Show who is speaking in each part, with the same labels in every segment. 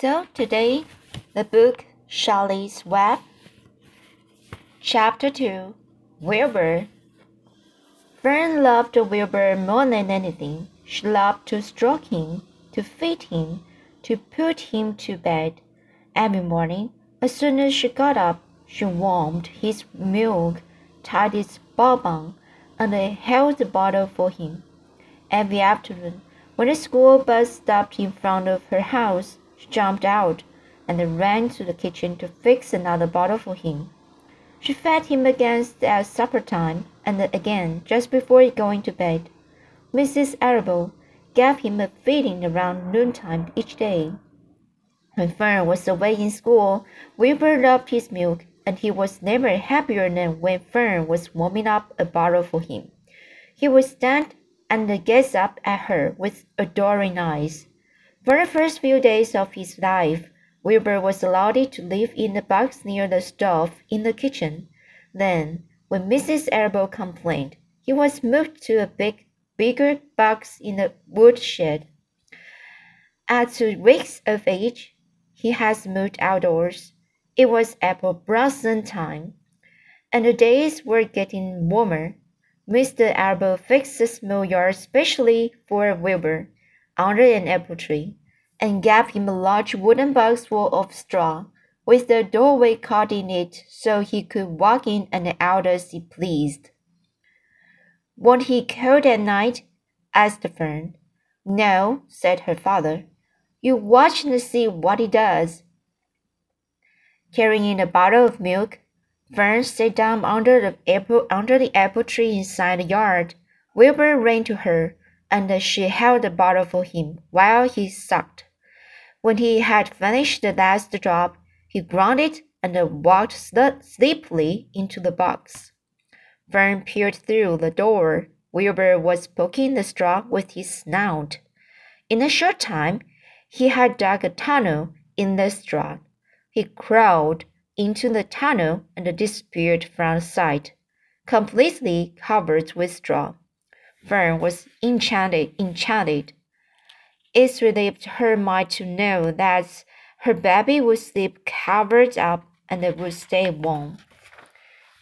Speaker 1: So today, the book Charlotte's Web, Chapter 2 Wilbur. Fern loved Wilbur more than anything. She loved to stroke him, to feed him, to put him to bed. Every morning, as soon as she got up, she warmed his milk, tied his bob on, and held the bottle for him. Every afternoon, when the school bus stopped in front of her house, she jumped out and ran to the kitchen to fix another bottle for him. She fed him again at supper time and again just before going to bed. Mrs. Arable gave him a feeding around noontime each day. When Fern was away in school, Wilbur loved his milk, and he was never happier than when Fern was warming up a bottle for him. He would stand and gaze up at her with adoring eyes. For the first few days of his life, Wilbur was allowed to live in a box near the stove in the kitchen. Then, when Mrs. Arable complained, he was moved to a big, bigger box in the woodshed. At two weeks of age, he has moved outdoors. It was apple blossom time, and the days were getting warmer. Mr. Arable fixed a small yard specially for Wilbur under an apple tree, and gave him a large wooden box full of straw, with a doorway cut in it so he could walk in and out as he pleased. Won't he cold at night? asked the Fern. No, said her father. You watch and see what he does. Carrying in a bottle of milk, Fern sat down under the apple under the apple tree inside the yard. Wilbur ran to her and she held the bottle for him while he sucked. When he had finished the last drop, he grunted and walked sleepily into the box. Fern peered through the door. Wilbur was poking the straw with his snout. In a short time, he had dug a tunnel in the straw. He crawled into the tunnel and disappeared from sight, completely covered with straw. Fern was enchanted. enchanted. It relieved her mind to know that her baby would sleep covered up and it would stay warm.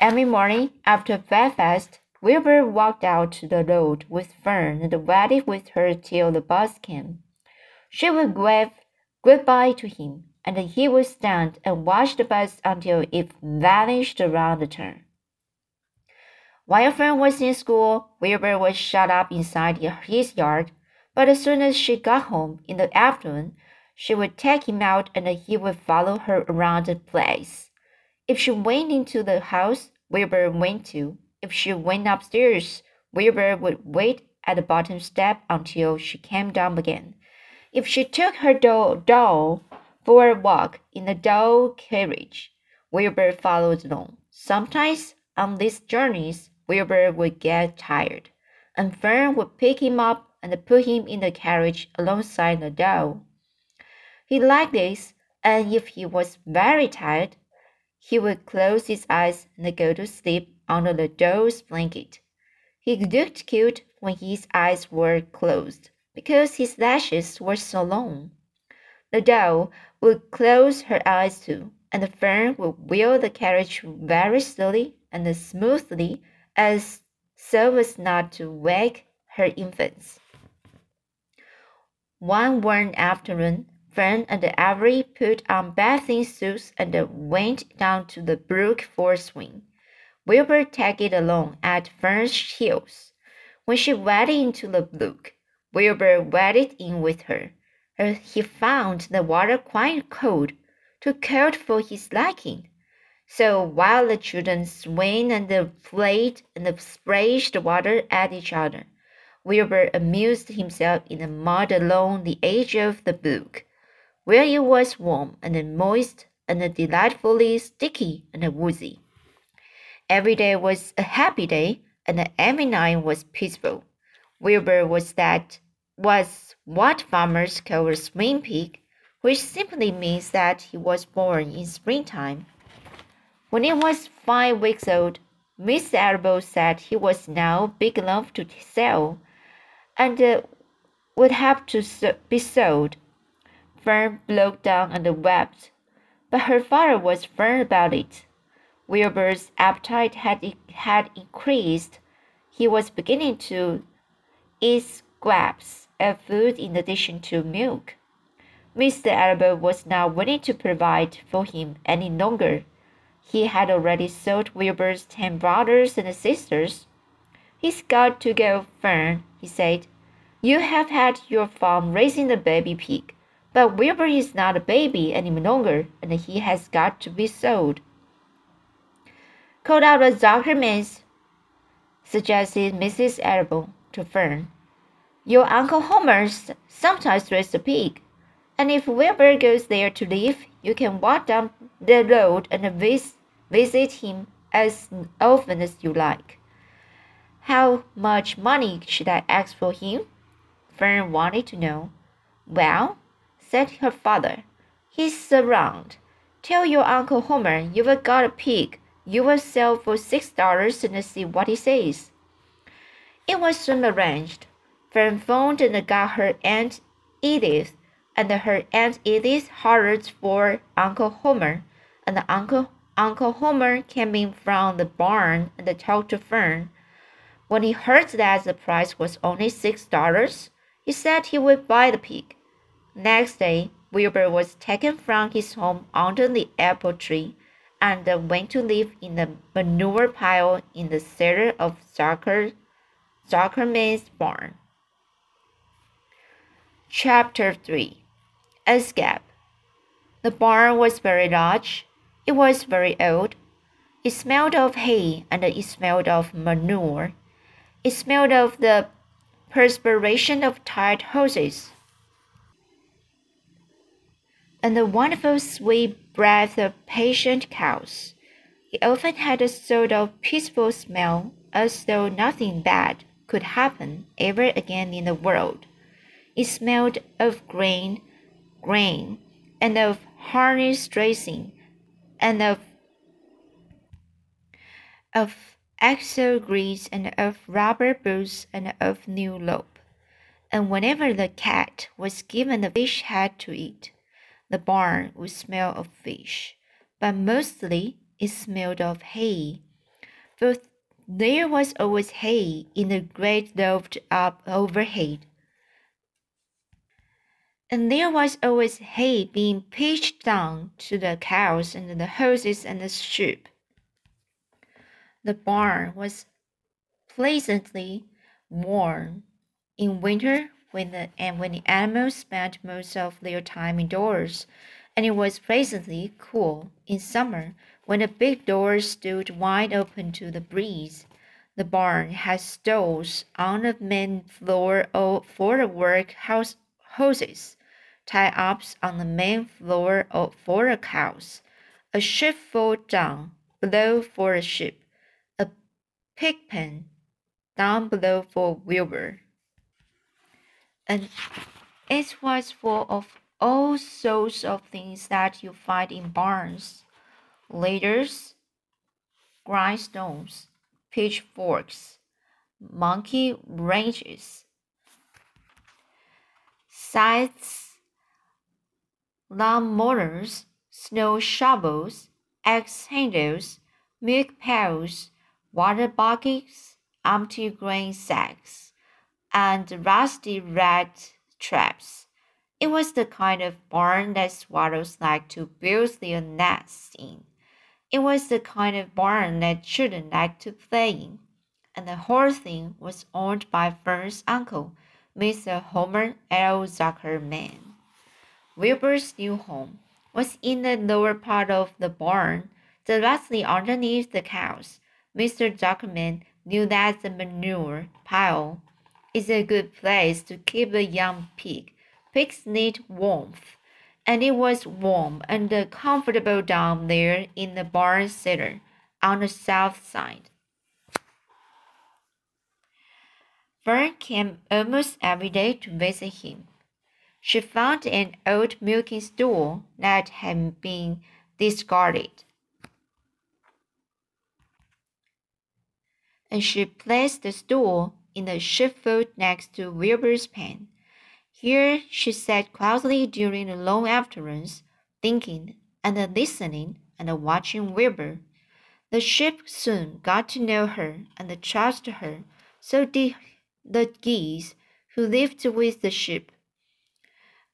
Speaker 1: Every morning after breakfast, Wilbur walked out to the road with Fern and waited with her till the bus came. She would wave goodbye to him, and he would stand and watch the bus until it vanished around the turn. While Fern was in school, Wilbur was shut up inside his yard, but as soon as she got home in the afternoon, she would take him out and he would follow her around the place. If she went into the house, Wilbur went too. If she went upstairs, Wilbur would wait at the bottom step until she came down again. If she took her doll, doll for a walk in the doll carriage, Wilbur followed along. Sometimes on these journeys, Wilbur would get tired, and Fern would pick him up and put him in the carriage alongside the doll. He liked this, and if he was very tired, he would close his eyes and go to sleep under the doll's blanket. He looked cute when his eyes were closed because his lashes were so long. The doll would close her eyes too, and Fern would wheel the carriage very slowly and smoothly as so as not to wake her infants. One warm afternoon, Fern and Avery put on bathing suits and went down to the brook for a swim. Wilbur tagged along at Fern's heels. When she waded into the brook, Wilbur waded in with her. He found the water quite cold, too cold for his liking. So while the children swam and played and splashed water at each other, Wilbur amused himself in the mud along the edge of the brook, where it was warm and moist and delightfully sticky and woozy. Every day was a happy day, and every night was peaceful. Wilbur was that was what farmers call a spring pig, which simply means that he was born in springtime. When he was five weeks old, Miss Arable said he was now big enough to sell, and uh, would have to be sold. Fern broke down and wept, but her father was firm about it. Wilbur's appetite had, had increased. He was beginning to eat scraps of food in addition to milk. Mr. Arable was not willing to provide for him any longer. He had already sold Wilbur's ten brothers and sisters. He's got to go, Fern, he said. You have had your fun raising the baby pig. But Wilbur is not a baby any longer, and he has got to be sold. Call out the doctor's suggested Mrs. Arable to Fern. Your Uncle Homer sometimes raises a pig, and if Wilbur goes there to live, you can walk down the road and vis visit him as often as you like. How much money should I ask for him? Fern wanted to know. Well, said her father. He's around. Tell your Uncle Homer you've got a pig you will sell for six dollars and see what he says. It was soon arranged. Fern phoned and got her Aunt Edith, and her Aunt Edith hollered for Uncle Homer, and Uncle Uncle Homer came in from the barn and talked to Fern. When he heard that the price was only six dollars, he said he would buy the pig. Next day, Wilbur was taken from his home under the apple tree and went to live in the manure pile in the cellar of Zucker, Zuckerman's barn. Chapter 3 Escape The barn was very large. It was very old. It smelled of hay and it smelled of manure. It smelled of the perspiration of tired horses and the wonderful sweet breath of patient cows. It often had a sort of peaceful smell, as though nothing bad could happen ever again in the world. It smelled of grain, grain, and of harness dressing, and of of axle grease, and of rubber boots, and of new rope. And whenever the cat was given a fish head to eat, the barn would smell of fish, but mostly it smelled of hay. For there was always hay in the great loft up overhead. And there was always hay being pitched down to the cows and the horses and the sheep. The barn was pleasantly warm in winter when the and when the animals spent most of their time indoors, and it was pleasantly cool in summer when the big doors stood wide open to the breeze. The barn had stalls on the main floor for the workhouse hoses, tie-ups on the main floor of for the cows, a sheepfold down below for the sheep, a pig pen down below for Wilbur and it was full of all sorts of things that you find in barns ladders, grindstones, pitchforks, monkey wrenches, scythes, lawn mowers, snow shovels, axe handles, milk pails, water buckets, empty grain sacks and rusty rat traps. It was the kind of barn that swallows like to build their nests in. It was the kind of barn that children like to play in. And the whole thing was owned by Fern's uncle, Mr. Homer L. Zuckerman. Wilbur's new home was in the lower part of the barn, directly underneath the cows. Mr. Zuckerman knew that the manure pile is a good place to keep a young pig. Pigs need warmth, and it was warm and comfortable down there in the barn cellar on the south side. Fern came almost every day to visit him. She found an old milking stool that had been discarded. And she placed the stool in the sheepfold next to Wilbur's pen. Here she sat quietly during the long afternoons, thinking and listening and watching Wilbur. The sheep soon got to know her and trust her, so did the geese who lived with the sheep.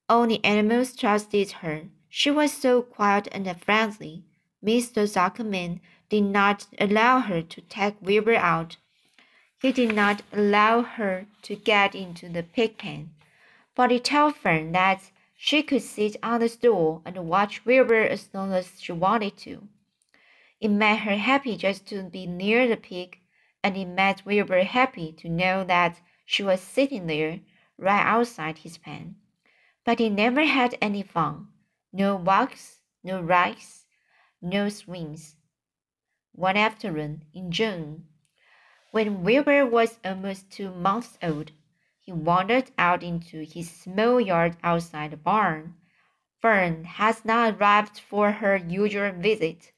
Speaker 1: The animals trusted her. She was so quiet and friendly. Mr. Zuckerman did not allow her to take Wilbur out. He did not allow her to get into the pig pen, but he told Fern that she could sit on the stool and watch Wilbur as long as she wanted to. It made her happy just to be near the pig, and it made Wilbur happy to know that she was sitting there right outside his pen. But he never had any fun. No walks, no rides, no swims. One afternoon in June, when Wilbur was almost two months old, he wandered out into his small yard outside the barn. Fern had not arrived for her usual visit.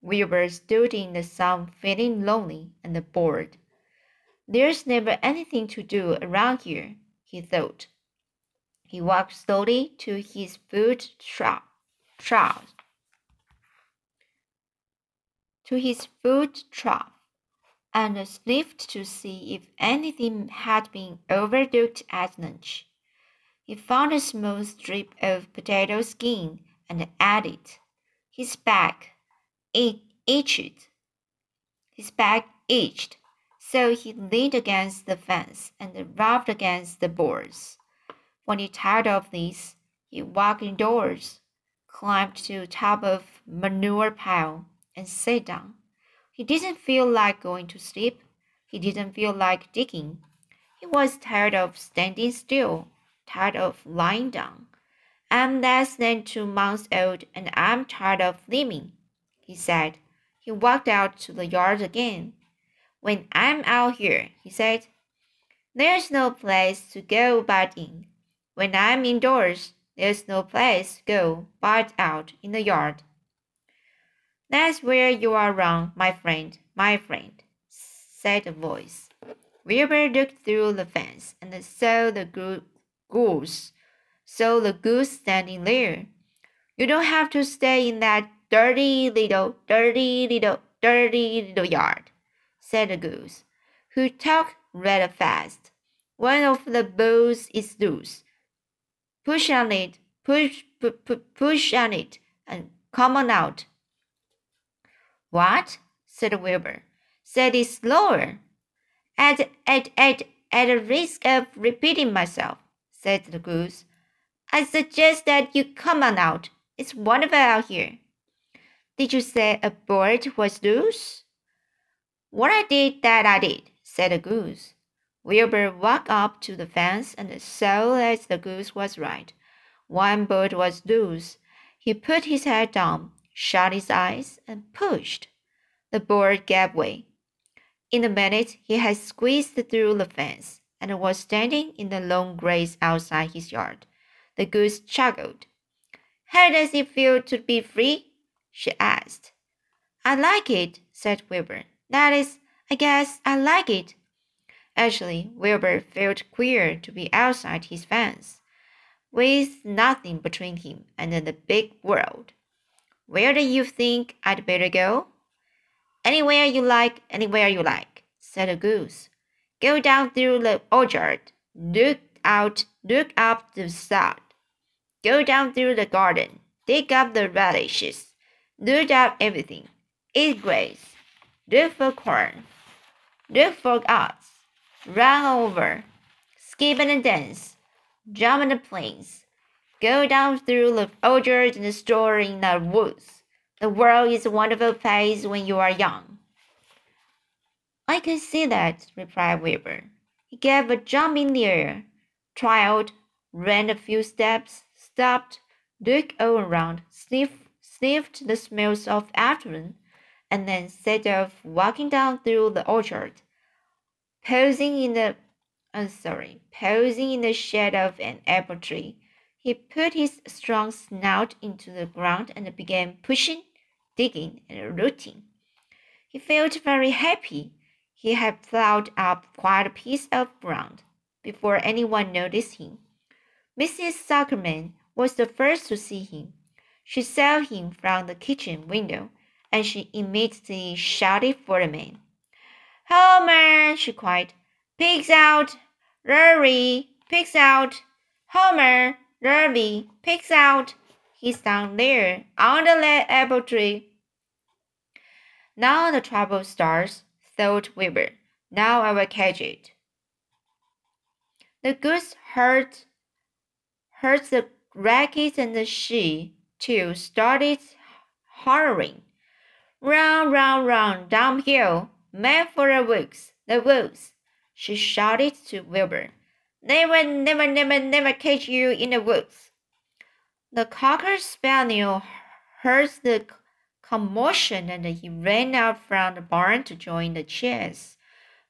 Speaker 1: Wilbur stood in the sun feeling lonely and bored. There's never anything to do around here, he thought. He walked slowly to his food trough to his food trough and sniffed to see if anything had been overlooked at lunch. He found a small strip of potato skin and it. His back itched. His back itched, so he leaned against the fence and rubbed against the boards. When he tired of this, he walked indoors, climbed to the top of manure pile, and sat down. He didn't feel like going to sleep. He didn't feel like digging. He was tired of standing still, tired of lying down. I'm less than two months old and I'm tired of living, he said. He walked out to the yard again. When I'm out here, he said, there's no place to go but in. When I'm indoors, there's no place to go but out in the yard. That's where you are wrong, my friend, my friend, said a voice. Wilbur looked through the fence and saw the goose, saw the goose standing there. You don't have to stay in that dirty little, dirty little, dirty little yard, said the goose, who talked rather fast. One of the bolts is loose. Push on it, push, push, push on it, and come on out. What? said Wilbur. Said it slower. At, at, at, at risk of repeating myself, said the goose, I suggest that you come on out. It's wonderful out here. Did you say a bird was loose? What I did, that I did, said the goose. Wilbur walked up to the fence and saw that the goose was right. One bird was loose. He put his head down shut his eyes, and pushed. The board gave way. In a minute, he had squeezed through the fence and was standing in the long grass outside his yard. The goose chuckled. How does it feel to be free? she asked. I like it, said Wilbur. That is, I guess I like it. Actually, Wilbur felt queer to be outside his fence, with nothing between him and the big world. Where do you think I'd better go? Anywhere you like, anywhere you like, said the goose. Go down through the orchard. Look out, look up the sod. Go down through the garden. Dig up the radishes. Look up everything. Eat grass. Look for corn. Look for oats. Run over. Skip and dance. Jump on the plains. Go down through the orchard and the store in the woods. The world is a wonderful place when you are young. I can see that, replied Wilbur. He gave a jump in the air, tried, ran a few steps, stopped, looked all around, sniffed, sniffed the smells of afternoon, and then set off walking down through the orchard, posing in the I'm uh, sorry, posing in the shade of an apple tree he put his strong snout into the ground and began pushing, digging, and rooting. He felt very happy. He had plowed up quite a piece of ground before anyone noticed him. Mrs. Zuckerman was the first to see him. She saw him from the kitchen window, and she immediately shouted for the man. Homer, she cried, pigs out, Lurvy, pigs out, Homer, Lurvy, pigs out. He's down there under the apple tree. Now the trouble starts, thought Wilbur. Now I will catch it. The goose heard, heard the racket and the she, too, started hollering. Run, run, run downhill, make for the woods, the woods, she shouted to Wilbur. Never, never, never, never catch you in the woods. The cocker spaniel heard the commotion and he ran out from the barn to join the chase.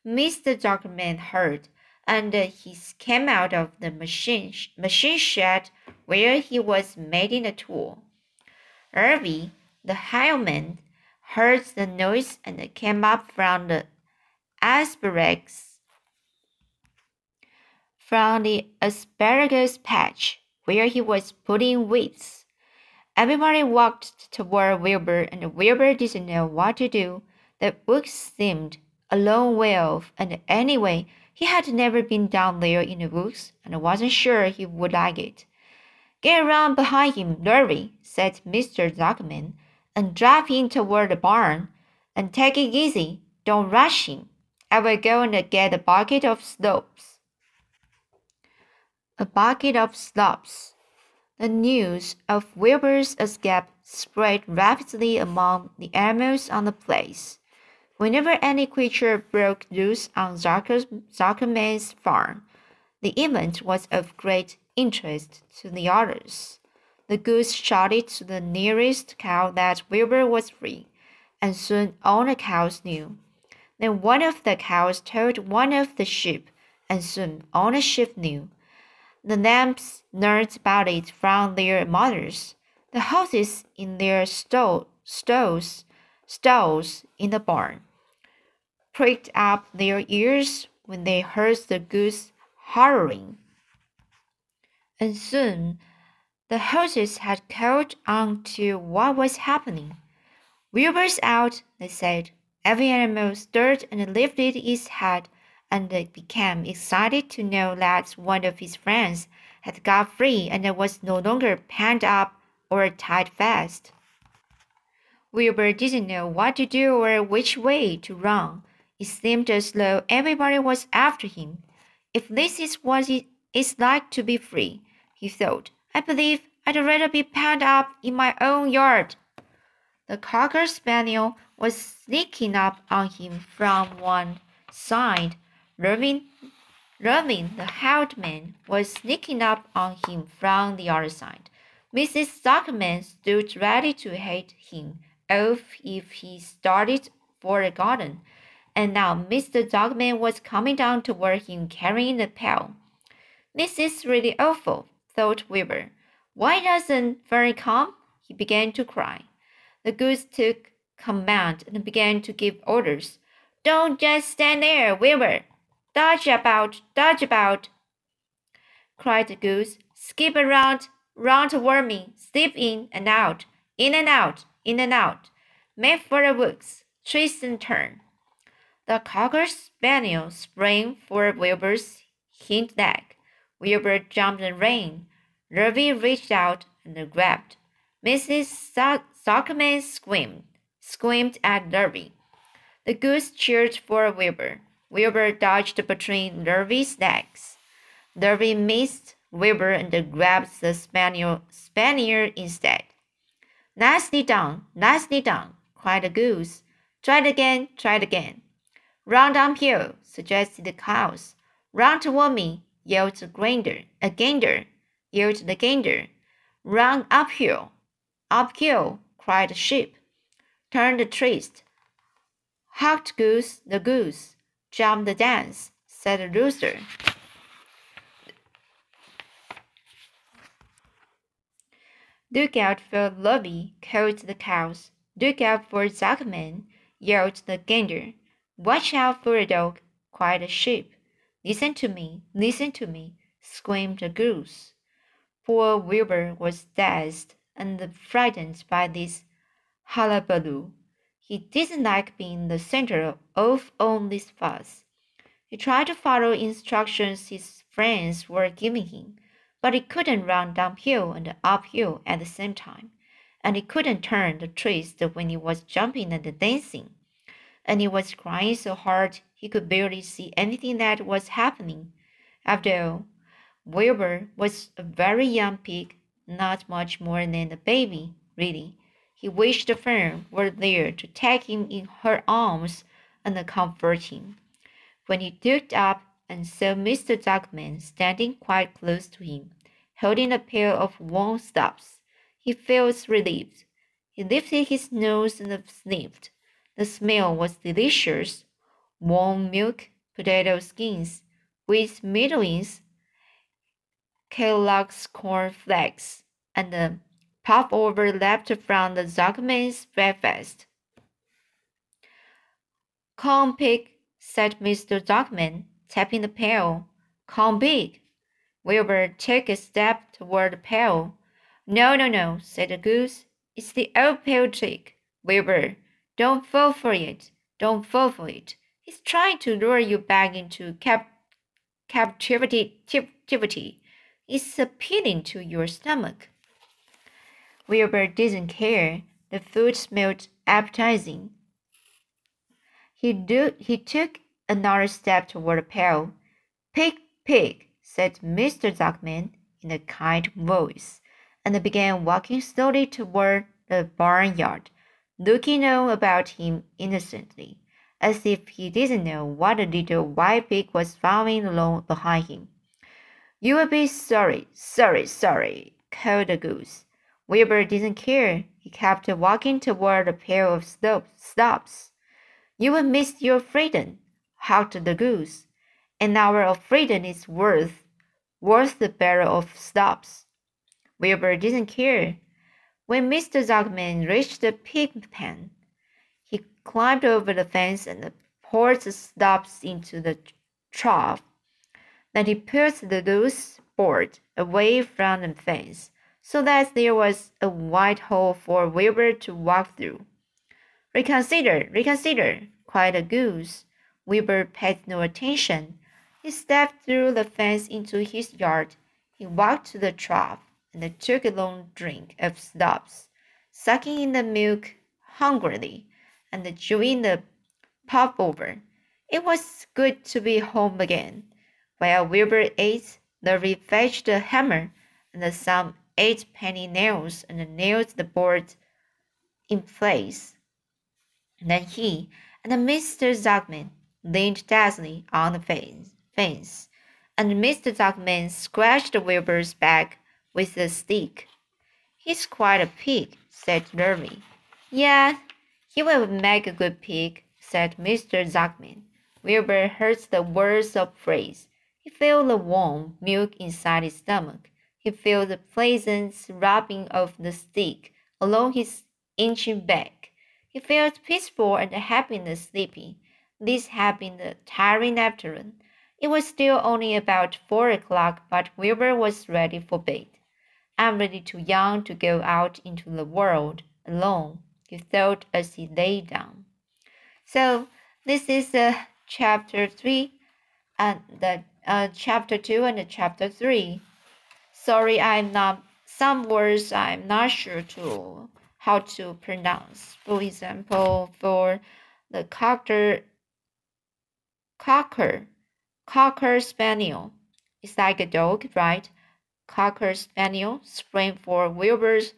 Speaker 1: Mr. Dogman heard, and he came out of the machine, machine shed where he was making a tool. Lurvy, the highwayman, heard the noise and came up from the asparagus from the asparagus patch where he was putting weeds. Everybody walked toward Wilbur, and Wilbur didn't know what to do. The woods seemed a long way off, and anyway, he had never been down there in the woods and wasn't sure he would like it. Get around behind him, Lurvy, said Mr. Zuckerman, and drive in toward the barn. And take it easy. Don't rush him. I will go and get a bucket of slops. A bucket of slops. The news of Wilbur's escape spread rapidly among the animals on the place. Whenever any creature broke loose on Zuckerman's farm, the event was of great interest to the others. The goose shouted to the nearest cow that Wilbur was free, and soon all the cows knew. Then one of the cows told one of the sheep, and soon all the sheep knew. The lambs learned about it from their mothers. The horses in their stall, stalls, stalls in the barn pricked up their ears when they heard the goose hollering. And soon the horses had caught on to what was happening. Wilbur's out, they said. Every animal stirred and lifted its head and became excited to know that one of his friends had got free and was no longer penned up or tied fast. Wilbur didn't know what to do or which way to run. It seemed as though everybody was after him. If this is what it is like to be free, he thought, I believe I'd rather be penned up in my own yard. The cocker spaniel was sneaking up on him from one side Irving, Irving the man was sneaking up on him from the other side. Mrs. Zuckerman stood ready to hit him off if he started for the garden, and now Mr. Dogman was coming down toward him carrying the pail. This is really awful, thought Wilbur. Why doesn't Fern come? He began to cry. The goose took command and began to give orders. Don't just stand there, Wilbur. Dodge about, dodge about, cried the goose. Skip around, round toward me, slip in and out, in and out, in and out. Make for the woods, twist and turn. The cocker spaniel sprang for Wilbur's hind leg. Wilbur jumped and ran. Ruby reached out and grabbed. Mrs. Zuckerman screamed, screamed at Ruby. The goose cheered for Wilbur. Wilbur dodged between Derby's legs. Derby missed Wilbur and grabbed the spaniel, spaniel instead. Nicely done, nicely done, cried the goose. Try it again, try it again. Run downhill, suggested the cows. Run toward me, yelled the grinder, a gander, yelled the gander. Run uphill, uphill, cried the sheep. Turn the twist. Hucked goose the goose. Jump the dance, said the rooster. Look out for Lurvy, called the cows. Look out for Zuckerman, yelled the gander. Watch out for the dog, cried the sheep. Listen to me, listen to me, screamed the goose. Poor Wilbur was dazed and frightened by this hullabaloo. He didn't like being the center of all this fuss. He tried to follow instructions his friends were giving him, but he couldn't run downhill and uphill at the same time, and he couldn't turn the twist when he was jumping and dancing, and he was crying so hard he could barely see anything that was happening. After all, Wilbur was a very young pig, not much more than a baby, really. He wished the Fern were there to take him in her arms and comfort him. When he looked up and saw Mr. Duckman standing quite close to him, holding a pair of warm stubs, he felt relieved. He lifted his nose and sniffed. The smell was delicious. Warm milk, potato skins, wheat middlings, Kellogg's corn flakes, and the over left from the Zuckerman's breakfast. Come pig, said Mr. Zuckerman, tapping the pail. Come pig. Wilbur took a step toward the pail. No, no, no, said the goose. It's the old pail trick. Wilbur, don't fall for it. Don't fall for it. He's trying to lure you back into cap captivity. captivity. It's appealing to your stomach. Wilbur didn't care. The food smelled appetizing. He, do, he took another step toward the pail. Pig, pig, said Mr. Duckman in a kind voice, and began walking slowly toward the barnyard, looking all about him innocently, as if he didn't know what a little white pig was following along behind him. You will be sorry, sorry, sorry, called the goose. Wilbur didn't care. He kept walking toward a pair of stops. You will miss your freedom, howled the goose. An hour of freedom is worth worth the barrel of stops. Wilbur didn't care. When Mr. Zuckerman reached the pig pen, climbed over the fence and the stubs into the trough. Then he pushed the loose board away from the fence so that there was a wide hole for Wilbur to walk through. Reconsider, reconsider, cried the goose. Wilbur paid no attention. He stepped through the fence into his yard. He walked to the trough and took a long drink of stubs, sucking in the milk hungrily and chewing the pop over. It was good to be home again. While Wilbur ate, Lurvy fetched a hammer and some eight penny nails and nailed the board in place. Then he and Mr. Zuckerman leaned dazzling on the fence, and Mr. Zuckerman scratched Wilbur's back with a stick. He's quite a pig, said Lurvy. Yeah, he will make a good pig, said Mr. Zuckerman. Wilbur heard the words of praise. He felt the warm milk inside his stomach. He felt the pleasant rubbing of the stick along his inching back. He felt peaceful and happy and sleepy. This had been a tiring afternoon. It was still only about four o'clock, but Wilbur was ready for bed. I'm really too young to go out into the world alone, he thought as he lay down. So this is uh, chapter three, and the uh, chapter 2 and the chapter 3. Sorry, I'm not, some words I'm not sure to how to pronounce. For example, for the cocker, cocker, cocker spaniel. It's like a dog, right? Cocker spaniel, spring for Wilbur's.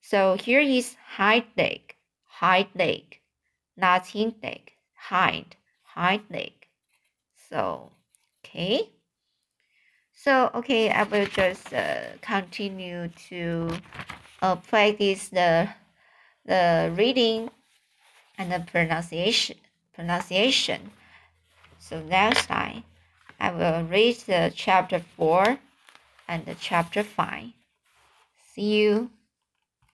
Speaker 1: So here is hind leg, hind leg, not hind leg, hind, hind leg. So Okay. So, okay, I will just uh, continue to uh, practice the, the reading and the pronunciation. pronunciation. So next time, I will read the chapter 4 and the chapter 5. See you.